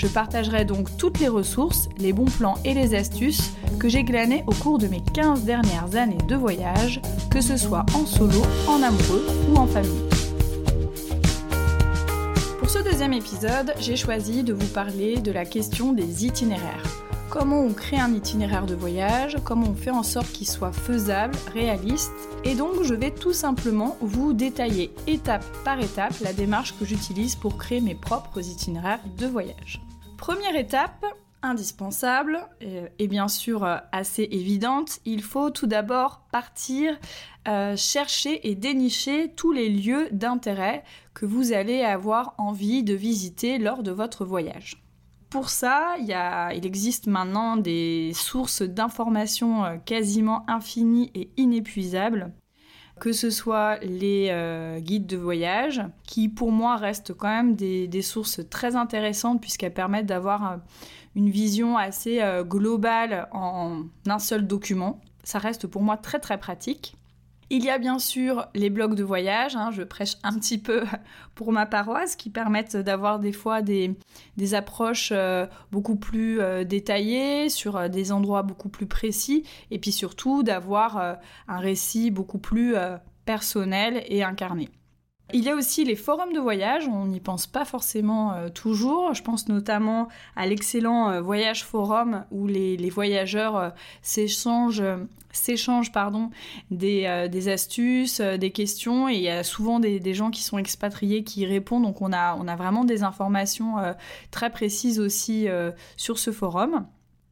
Je partagerai donc toutes les ressources, les bons plans et les astuces que j'ai glanées au cours de mes 15 dernières années de voyage, que ce soit en solo, en amoureux ou en famille. Pour ce deuxième épisode, j'ai choisi de vous parler de la question des itinéraires. Comment on crée un itinéraire de voyage, comment on fait en sorte qu'il soit faisable, réaliste, et donc je vais tout simplement vous détailler étape par étape la démarche que j'utilise pour créer mes propres itinéraires de voyage. Première étape, indispensable euh, et, bien sûr euh, assez évidente, il faut tout d'abord partir euh, chercher et dénicher tous les lieux d'intérêt que vous allez avoir envie de visiter lors de votre voyage. Pour ça, il, il existe maintenant des sources d'informations quasiment infinies et inépuisables que ce soit les euh, guides de voyage, qui pour moi restent quand même des, sources très intéressantes puisqu'elles permettent d'avoir euh, une vision assez euh, globale en un seul document. Ça reste pour moi très très pratique. Il y a bien sûr les blogs de voyage, hein, je prêche un petit peu pour ma paroisse, qui permettent d'avoir des fois des, approches euh, beaucoup plus euh, détaillées sur euh, des endroits beaucoup plus précis, et puis surtout d'avoir un récit beaucoup plus personnel et incarné. Il y a aussi les forums de voyage, on n'y pense pas forcément euh, toujours. Je pense notamment à l'excellent euh, Voyage Forum où les, voyageurs euh, s'échangent, des, astuces, des questions et il y a souvent des, gens qui sont expatriés qui y répondent. Donc on a vraiment des informations très précises aussi sur ce forum.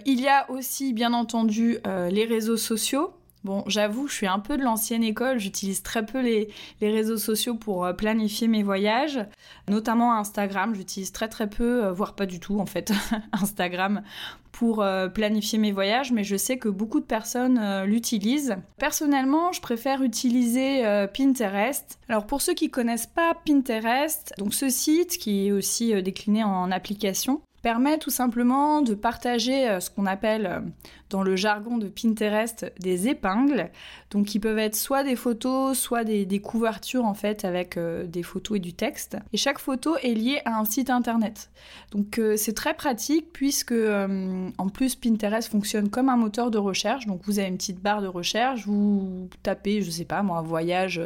Il y a aussi bien entendu les réseaux sociaux. Bon, j'avoue, je suis un peu de l'ancienne école, j'utilise très peu les, réseaux sociaux pour euh, planifier mes voyages, notamment Instagram, j'utilise très très peu, euh, voire pas du tout en fait, Instagram pour euh, planifier mes voyages, mais je sais que beaucoup de personnes l'utilisent. Personnellement, je préfère utiliser Pinterest. Alors pour ceux qui connaissent pas Pinterest, donc ce site qui est aussi décliné en application, permet tout simplement de partager ce qu'on appelle dans le jargon de Pinterest des épingles, donc qui peuvent être soit des photos, soit des, couvertures en fait avec euh, des photos et du texte. Et chaque photo est liée à un site internet. Donc euh, c'est très pratique puisque euh, en plus Pinterest fonctionne comme un moteur de recherche. Donc vous avez une petite barre de recherche, vous tapez, je sais pas moi, un voyage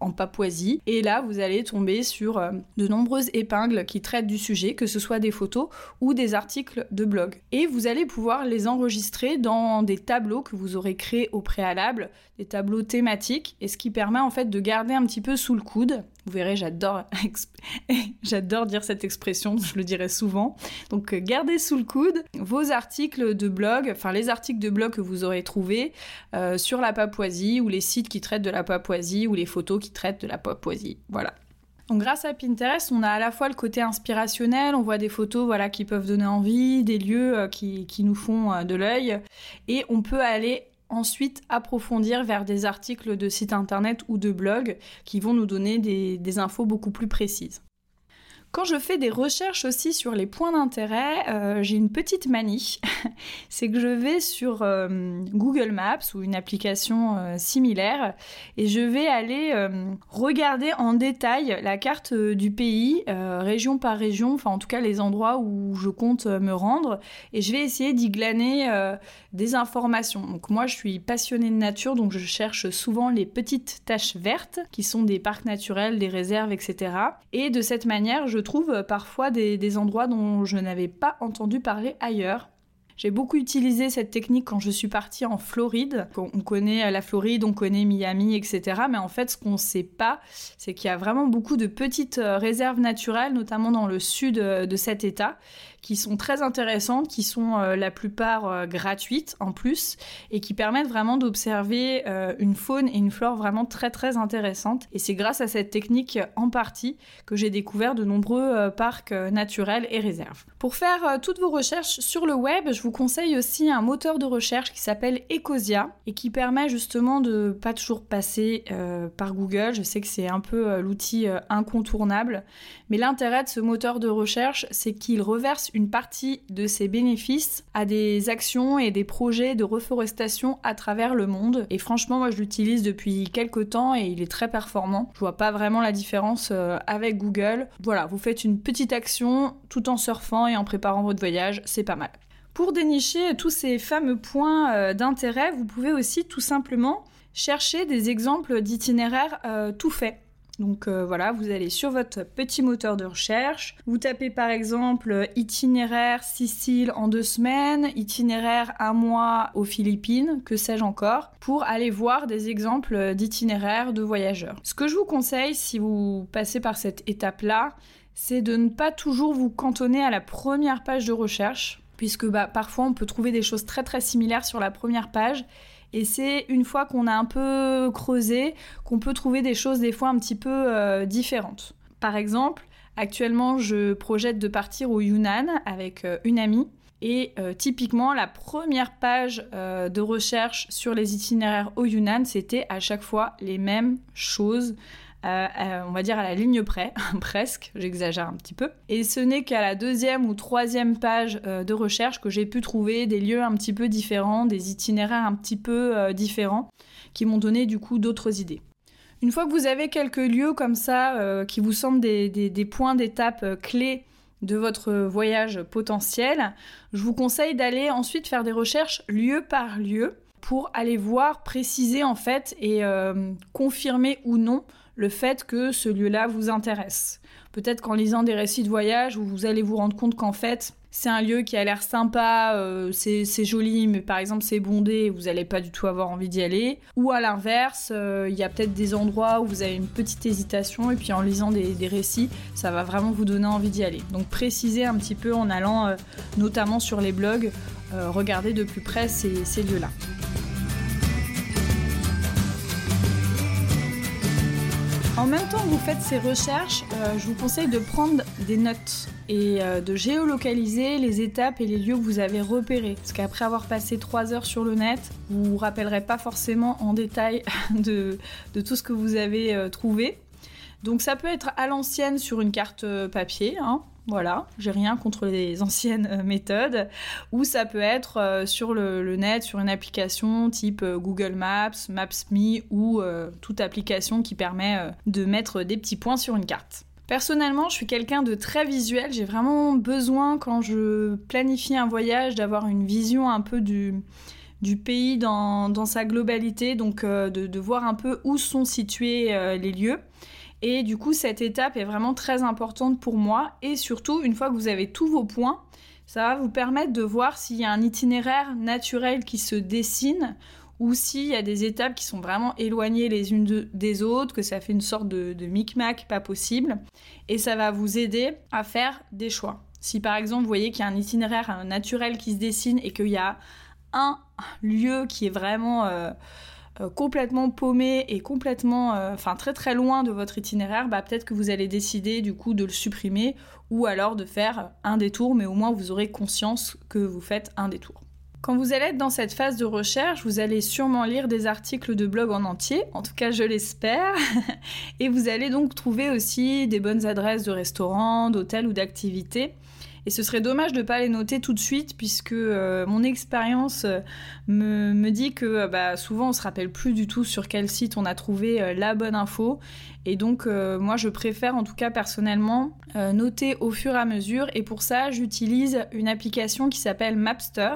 en Papouasie, et là vous allez tomber sur de nombreuses épingles qui traitent du sujet, que ce soit des photos ou des articles de blog. Et vous allez pouvoir les enregistrer dans des tableaux que vous aurez créés au préalable, des tableaux thématiques, et ce qui permet en fait de garder un petit peu sous le coude. Vous verrez, j'adore, dire cette expression, je le dirai souvent. Donc, euh, gardez sous le coude vos articles de blog, enfin les articles de blog que vous aurez trouvés euh, sur la Papouasie, ou les sites qui traitent de la Papouasie, ou les photos qui traitent de la Papouasie. Voilà. Donc grâce à Pinterest, on a à la fois le côté inspirationnel, on voit des photos voilà, qui peuvent donner envie, des lieux euh, qui, nous font euh, de l'œil, et on peut aller ensuite approfondir vers des articles de sites internet ou de blogs qui vont nous donner des infos beaucoup plus précises. Quand je fais des recherches aussi sur les points d'intérêt, euh, j'ai une petite manie. c'est que je vais sur euh, Google Maps ou une application euh, similaire et je vais aller regarder en détail la carte du pays, région par région, enfin en tout cas les endroits où je compte me rendre et je vais essayer d'y glaner des informations. Donc moi je suis passionnée de nature donc je cherche souvent les petites taches vertes qui sont des parcs naturels, des réserves, etc. Et de cette manière je trouve euh, parfois des, endroits dont je n'avais pas entendu parler ailleurs. J'ai beaucoup utilisé cette technique quand je suis partie en Floride. On connaît la Floride, on connaît Miami, etc. Mais en fait, ce qu'on ne sait pas, c'est qu'il y a vraiment beaucoup de petites euh, réserves naturelles, notamment dans le sud euh, de cet État, qui sont très intéressantes, qui sont euh, la plupart euh, gratuites en plus, et qui permettent vraiment d'observer euh, une faune et une flore vraiment très très intéressantes. Et c'est grâce à cette technique en partie que j'ai découvert de nombreux parcs naturels et réserves. Pour faire toutes vos recherches sur le web, je vous conseille aussi un moteur de recherche qui s'appelle Ecosia et qui permet justement de pas toujours passer par Google. Je sais que c'est un peu l'outil incontournable, mais l'intérêt de ce moteur de recherche, c'est qu'il reverse une partie de ses bénéfices à des actions et des projets de reforestation à travers le monde. Et franchement, moi je l'utilise depuis quelques temps et il est très performant. Je vois pas vraiment la différence avec Google. Voilà, vous faites une petite action tout en surfant et en préparant votre voyage, c'est pas mal. Pour dénicher tous ces fameux points euh, d'intérêt, vous pouvez aussi tout simplement chercher des exemples d'itinéraires euh, tout faits. Donc euh, voilà, vous allez sur votre petit moteur de recherche, vous tapez par exemple itinéraire Sicile en deux semaines, itinéraire un mois aux Philippines, que sais-je encore, pour aller voir des exemples d'itinéraires de voyageurs. Ce que je vous conseille si vous passez par cette étape-là, c'est de ne pas toujours vous cantonner à la première page de recherche puisque bah, parfois on peut trouver des choses très très similaires sur la première page. Et c'est une fois qu'on a un peu creusé qu'on peut trouver des choses des fois un petit peu euh, différentes. Par exemple, actuellement je projette de partir au Yunnan avec euh, une amie. Et euh, typiquement, la première page de recherche sur les itinéraires au Yunnan, c'était à chaque fois les mêmes choses. Euh, euh, on va dire à la ligne près, presque, j'exagère un petit peu. Et ce n'est qu'à la deuxième ou troisième page euh, de recherche que j'ai pu trouver des lieux un petit peu différents, des itinéraires un petit peu différents, qui m'ont donné du coup d'autres idées. Une fois que vous avez quelques lieux comme ça, qui vous semblent des points d'étape clés de votre voyage potentiel, je vous conseille d'aller ensuite faire des recherches lieu par lieu pour aller voir, préciser en fait et confirmer ou non le fait que ce lieu-là vous intéresse. Peut-être qu'en lisant des récits de voyage, vous allez vous rendre compte qu'en fait, c'est un lieu qui a l'air sympa, euh, c'est joli, mais par exemple c'est bondé, vous n'allez pas du tout avoir envie d'y aller. Ou à l'inverse, euh, il y a peut-être des endroits où vous avez une petite hésitation, et puis en lisant des, récits, ça va vraiment vous donner envie d'y aller. Donc précisez un petit peu en allant euh, notamment sur les blogs, regarder de plus près ces lieux-là. En même temps que vous faites ces recherches, euh, je vous conseille de prendre des notes et euh, de géolocaliser les étapes et les lieux que vous avez repérés. Parce qu'après avoir passé 3 heures sur le net, vous vous rappellerez pas forcément en détail de, tout ce que vous avez euh, trouvé. Donc ça peut être à l'ancienne sur une carte papier, hein, voilà, j'ai rien contre les anciennes euh, méthodes. Ou ça peut être euh, sur le, net, sur une application type euh, Google Maps, Maps.me ou toute application qui permet de mettre des petits points sur une carte. Personnellement, je suis quelqu'un de très visuel. J'ai vraiment besoin, quand je planifie un voyage, d'avoir une vision un peu du, pays dans, sa globalité, donc de, de, voir un peu où sont situés les lieux. Et du coup, cette étape est vraiment très importante pour moi. Et surtout, une fois que vous avez tous vos points, ça va vous permettre de voir s'il y a un itinéraire naturel qui se dessine ou s'il y a des étapes qui sont vraiment éloignées les unes des autres, que ça fait une sorte de, micmac pas possible. Et ça va vous aider à faire des choix. Si par exemple vous voyez qu'il y a un itinéraire naturel qui se dessine et qu'il y a un lieu qui est vraiment... Euh, euh, complètement paumé et complètement, euh, enfin très très loin de votre itinéraire, bah, peut-être que vous allez décider du coup de le supprimer ou alors de faire un détour, mais au moins vous aurez conscience que vous faites un détour. Quand vous allez être dans cette phase de recherche, vous allez sûrement lire des articles de blog en entier, en tout cas je l'espère, et vous allez donc trouver aussi des bonnes adresses de restaurants, d'hôtels ou d'activités et ce serait dommage de ne pas les noter tout de suite, puisque euh, mon expérience euh, me, dit que euh, bah, souvent on se rappelle plus du tout sur quel site on a trouvé la bonne info. Et donc moi je préfère en tout cas personnellement noter au fur et à mesure. Et pour ça j'utilise une application qui s'appelle Mapster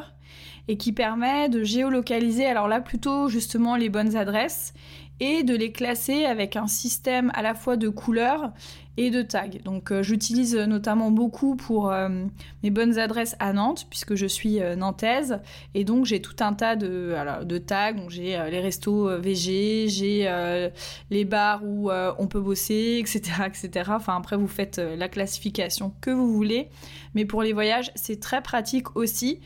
et qui permet de géolocaliser, alors là plutôt justement les bonnes adresses et de les classer avec un système à la fois de couleurs et de tags. Donc euh, j'utilise notamment beaucoup pour euh, mes bonnes adresses à Nantes puisque je suis euh, nantaise et donc j'ai tout un tas de, de tags. Donc j'ai les restos VG, j'ai les bars où on peut bosser, etc., etc. Enfin après vous faites la classification que vous voulez, mais pour les voyages c'est très pratique aussi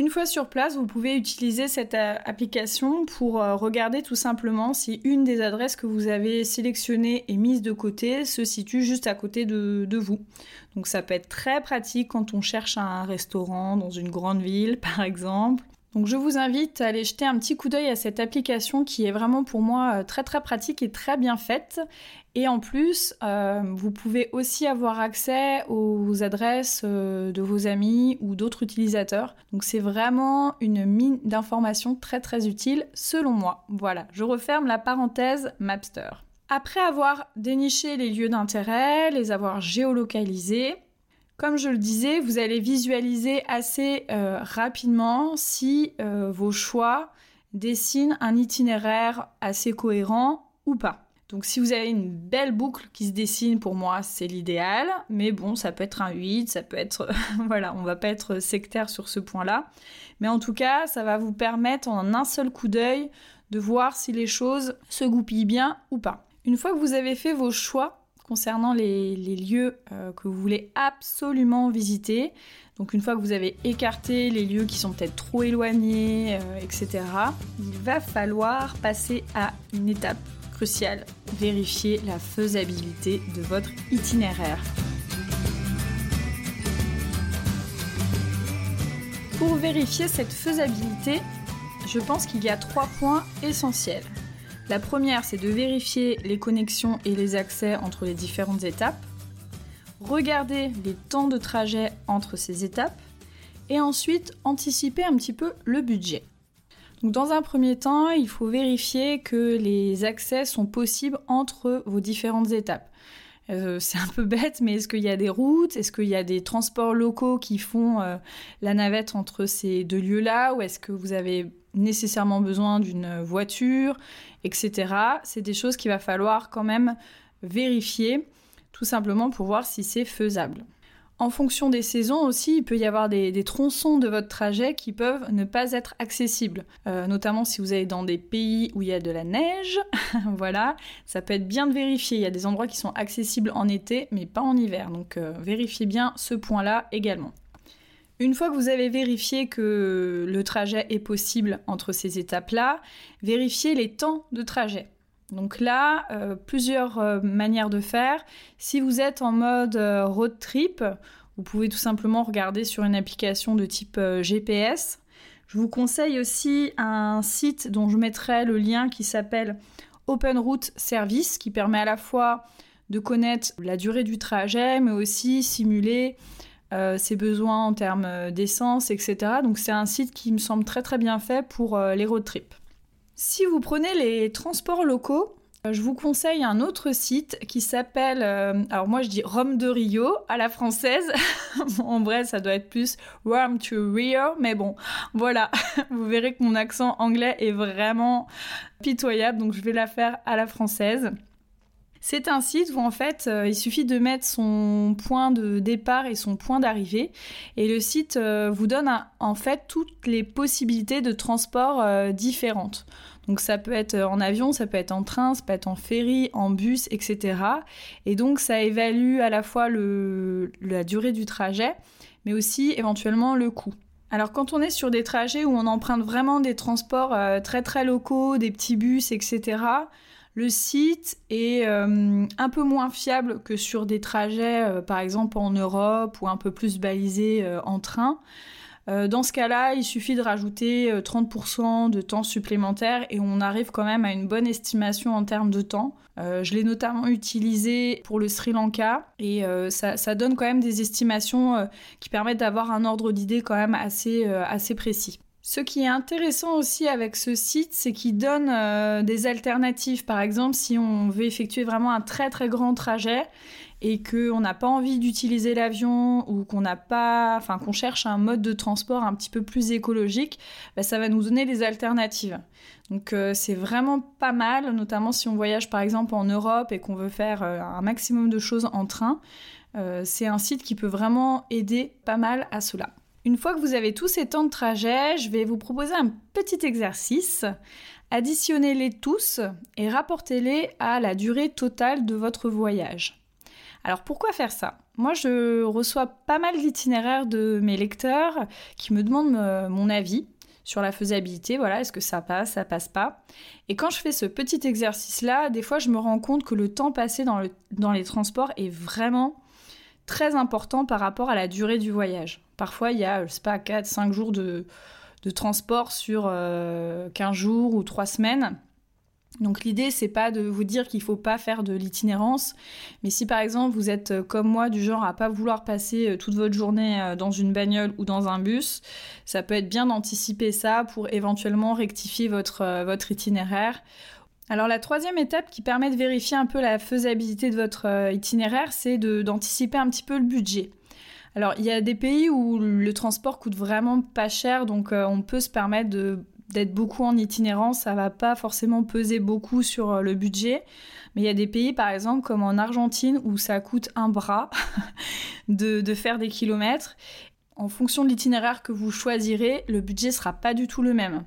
Une fois sur place, vous pouvez utiliser cette euh, application pour euh, regarder tout simplement si une des adresses que vous avez sélectionnées et mises de côté se situe juste à côté de, vous. Donc ça peut être très pratique quand on cherche un restaurant dans une grande ville par exemple. Donc je vous invite à aller jeter un petit coup d'œil à cette application qui est vraiment pour moi euh, très très pratique et très bien faite. Et en plus, euh, vous pouvez aussi avoir accès aux adresses euh, de vos amis ou d'autres utilisateurs. Donc c'est vraiment une mine d'informations très très utile selon moi. Voilà, je referme la parenthèse Mapster. Après avoir déniché les lieux d'intérêt, les avoir géolocalisés, comme je le disais, vous allez visualiser assez euh, rapidement si vos choix dessinent un itinéraire assez cohérent ou pas. Donc si vous avez une belle boucle qui se dessine, pour moi, c'est l'idéal. Mais bon, ça peut être un 8, ça peut être... voilà, on va pas être sectaire sur ce point-là. Mais en tout cas, ça va vous permettre en un seul coup d'œil de voir si les choses se goupillent bien ou pas. Une fois que vous avez fait vos choix concernant les, lieux euh, que vous voulez absolument visiter, donc une fois que vous avez écarté les lieux qui sont peut-être trop éloignés, euh, etc., il va falloir passer à une étape crucial, vérifier la faisabilité de votre itinéraire. Pour vérifier cette faisabilité, je pense qu'il y a trois points essentiels. La première, c'est de vérifier les connexions et les accès entre les différentes étapes, regarder les temps de trajet entre ces étapes, et ensuite anticiper un petit peu le budget. Dans un premier temps, il faut vérifier que les accès sont possibles entre vos différentes étapes. Euh, c'est un peu bête, mais est-ce qu'il y a des routes? Est-ce qu'il y a des transports locaux qui font euh, la navette entre ces deux lieux-là? Ou est-ce que vous avez nécessairement besoin d'une voiture, etc. C'est des choses qu'il va falloir quand même vérifier, tout simplement pour voir si c'est faisable. En fonction des saisons aussi, il peut y avoir des, tronçons de votre trajet qui peuvent ne pas être accessibles, euh, notamment si vous allez dans des pays où il y a de la neige. voilà, ça peut être bien de vérifier. Il y a des endroits qui sont accessibles en été, mais pas en hiver. Donc euh, vérifiez bien ce point-là également. Une fois que vous avez vérifié que le trajet est possible entre ces étapes-là, vérifiez les temps de trajet. Donc là, euh, plusieurs euh, manières de faire. Si vous êtes en mode euh, road trip, vous pouvez tout simplement regarder sur une application de type GPS. Je vous conseille aussi un site dont je mettrai le lien qui s'appelle Open Route Service, qui permet à la fois de connaître la durée du trajet, mais aussi simuler ses besoins en termes d'essence, etc. Donc c'est un site qui me semble très très bien fait pour les road trips. Si vous prenez les transports locaux, euh, je vous conseille un autre site qui s'appelle, euh, alors moi je dis Rome de Rio à la française. en vrai, ça doit être plus Rome to Rio, mais bon, voilà. vous verrez que mon accent anglais est vraiment pitoyable, donc je vais la faire à la française. C'est un site où en fait euh, il suffit de mettre son point de départ et son point d'arrivée et le site vous donne en fait toutes les possibilités de transport différentes. Donc ça peut être en avion, ça peut être en train, ça peut être en ferry, en bus, etc. Et donc ça évalue à la fois la durée du trajet, mais aussi éventuellement le coût. Alors quand on est sur des trajets où on emprunte vraiment des transports euh, très très locaux, des petits bus, etc., le site est euh, un peu moins fiable que sur des trajets, euh, par exemple en Europe ou un peu plus balisés en train. Euh, dans ce cas-là, il suffit de rajouter 30% euh, de temps supplémentaire et on arrive quand même à une bonne estimation en termes de temps. Euh, je l'ai notamment utilisé pour le Sri Lanka et ça, donne quand même des estimations qui permettent d'avoir un ordre d'idée quand même assez précis. Ce qui est intéressant aussi avec ce site, c'est qu'il donne des alternatives. Par exemple, si on veut effectuer vraiment un très très grand trajet et qu'on n'a pas envie d'utiliser l'avion ou qu'on n'a pas, enfin qu'on cherche un mode de transport un petit peu plus écologique, bah, ça va nous donner des alternatives. Donc euh, c'est vraiment pas mal, notamment si on voyage par exemple en Europe et qu'on veut faire euh, un maximum de choses en train. Euh, c'est un site qui peut vraiment aider pas mal à cela. Une fois que vous avez tous ces temps de trajet, je vais vous proposer un petit exercice. Additionnez-les tous et rapportez-les à la durée totale de votre voyage. Alors pourquoi faire ça? Moi je reçois pas mal d'itinéraires de mes lecteurs qui me demandent euh, mon avis sur la faisabilité, voilà, est-ce que ça passe, ça passe pas? Et quand je fais ce petit exercice-là, des fois je me rends compte que le temps passé dans, dans les transports est vraiment très important par rapport à la durée du voyage. Parfois il y a, je sais pas, 4, 5 jours de, de transport sur 15 euh, jours ou 3 semaines. Donc l'idée c'est pas de vous dire qu'il faut pas faire de l'itinérance, mais si par exemple vous êtes euh, comme moi du genre à pas vouloir passer euh, toute votre journée dans une bagnole ou dans un bus, ça peut être bien d'anticiper ça pour éventuellement rectifier votre, votre itinéraire. Alors la troisième étape qui permet de vérifier un peu la faisabilité de votre itinéraire, c'est d'anticiper un petit peu le budget. Alors, il y a des pays où le transport coûte vraiment pas cher, donc euh, on peut se permettre d'être beaucoup en itinérance, ça va pas forcément peser beaucoup sur euh, le budget. Mais il y a des pays, par exemple, comme en Argentine, où ça coûte un bras de, faire des kilomètres. En fonction de l'itinéraire que vous choisirez, le budget sera pas du tout le même.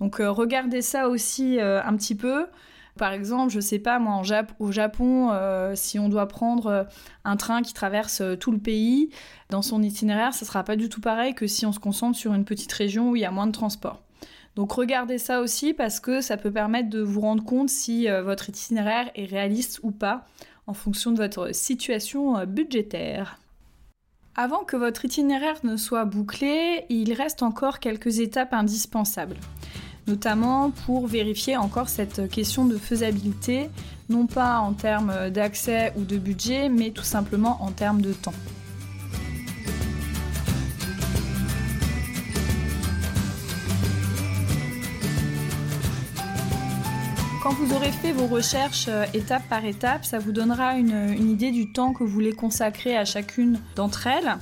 Donc euh, regardez ça aussi un petit peu. Par exemple, je sais pas, moi, au Japon, euh, si on doit prendre euh, un train qui traverse euh, tout le pays, dans son itinéraire, ça sera pas du tout pareil que si on se concentre sur une petite région où il y a moins de transport. Donc regardez ça aussi parce que ça peut permettre de vous rendre compte si votre itinéraire est réaliste ou pas en fonction de votre situation budgétaire. Avant que votre itinéraire ne soit bouclé, il reste encore quelques étapes indispensables notamment pour vérifier encore cette question de faisabilité, non pas en termes d'accès ou de budget, mais tout simplement en termes de temps. Vous aurez fait vos recherches euh, étape par étape, ça vous donnera une, idée du temps que vous voulez consacrer à chacune d'entre elles.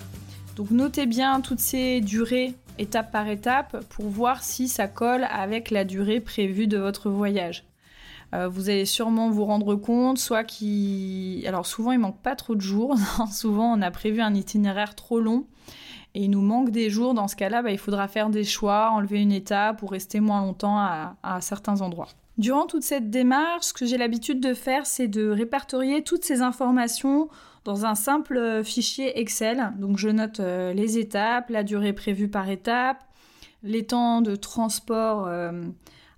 Donc notez bien toutes ces durées étape par étape pour voir si ça colle avec la durée prévue de votre voyage. Euh, vous allez sûrement vous rendre compte, soit qu'il... Alors souvent il manque pas trop de jours, souvent on a prévu un itinéraire trop long et il nous manque des jours. Dans ce cas-là, bah, il faudra faire des choix, enlever une étape ou rester moins longtemps à, à certains endroits. Durant toute cette démarche, ce que j'ai l'habitude de faire, c'est de répertorier toutes ces informations dans un simple euh, fichier Excel. Donc je note euh, les étapes, la durée prévue par étape, les temps de transport euh,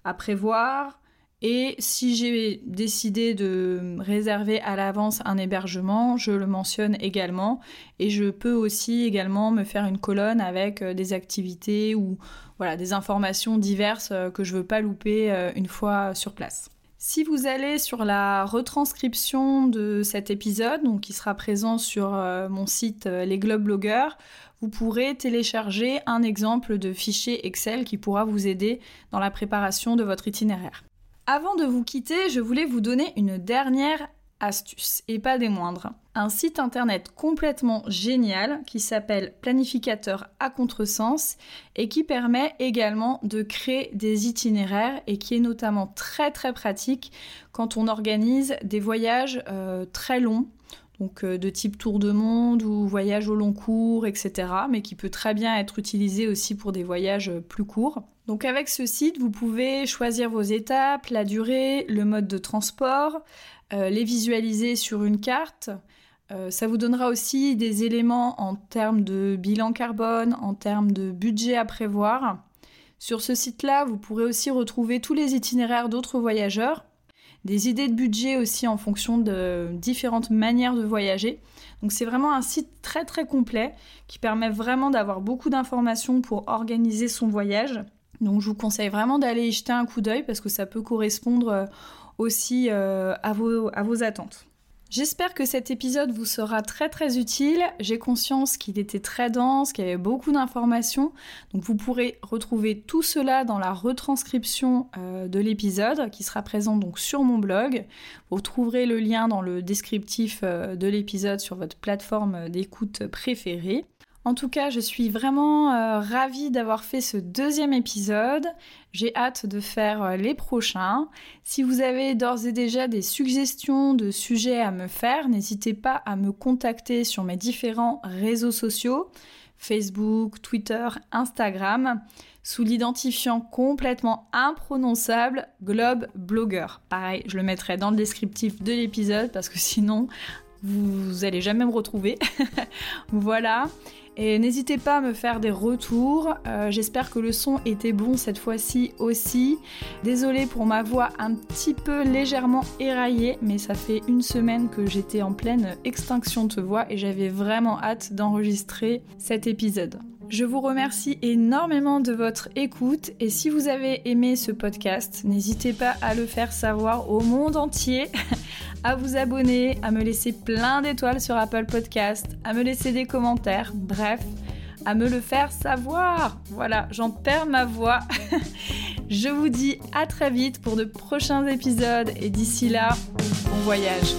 à prévoir. Et si j'ai décidé de réserver à l'avance un hébergement, je le mentionne également. Et je peux aussi également me faire une colonne avec des activités ou voilà, des informations diverses que je ne veux pas louper une fois sur place. Si vous allez sur la retranscription de cet épisode, donc qui sera présent sur euh, mon site euh, Les Globes Blogueurs, vous pourrez télécharger un exemple de fichier Excel qui pourra vous aider dans la préparation de votre itinéraire. Avant de vous quitter, je voulais vous donner une dernière astuce, et pas des moindres. Un site internet complètement génial qui s'appelle Planificateur à contresens et qui permet également de créer des itinéraires et qui est notamment très très pratique quand on organise des voyages euh, très longs donc euh, de type tour de monde ou voyage au long cours, etc. Mais qui peut très bien être utilisé aussi pour des voyages euh, plus courts. Donc avec ce site, vous pouvez choisir vos étapes, la durée, le mode de transport, euh, les visualiser sur une carte. Euh, ça vous donnera aussi des éléments en termes de bilan carbone, en termes de budget à prévoir. Sur ce site-là, vous pourrez aussi retrouver tous les itinéraires d'autres voyageurs, des idées de budget aussi en fonction de différentes manières de voyager. Donc c'est vraiment un site très très complet qui permet vraiment d'avoir beaucoup d'informations pour organiser son voyage. Donc je vous conseille vraiment d'aller y jeter un coup d'œil parce que ça peut correspondre euh, aussi euh, à, vos, attentes. J'espère que cet épisode vous sera très très utile. J'ai conscience qu'il était très dense, qu'il y avait beaucoup d'informations. Donc vous pourrez retrouver tout cela dans la retranscription euh, de l'épisode qui sera présent donc sur mon blog. Vous trouverez le lien dans le descriptif de l'épisode sur votre plateforme d'écoute préférée. En tout cas, je suis vraiment euh, ravie d'avoir fait ce deuxième épisode. J'ai hâte de faire euh, les prochains. Si vous avez d'ores et déjà des suggestions de sujets à me faire, n'hésitez pas à me contacter sur mes différents réseaux sociaux, Facebook, Twitter, Instagram, sous l'identifiant complètement imprononçable Globe Blogger. Pareil, je le mettrai dans le descriptif de l'épisode parce que sinon, vous allez jamais me retrouver. voilà. Et n'hésitez pas à me faire des retours. Euh, j'espère que le son était bon cette fois-ci aussi. Désolée pour ma voix un petit peu légèrement éraillée, mais ça fait une semaine que j'étais en pleine extinction de voix et j'avais vraiment hâte d'enregistrer cet épisode. Je vous remercie énormément de votre écoute et si vous avez aimé ce podcast, n'hésitez pas à le faire savoir au monde entier, à vous abonner, à me laisser plein d'étoiles sur Apple Podcast, à me laisser des commentaires, bref, à me le faire savoir. Voilà, j'en perds ma voix. Je vous dis à très vite pour de prochains épisodes et d'ici là, bon voyage.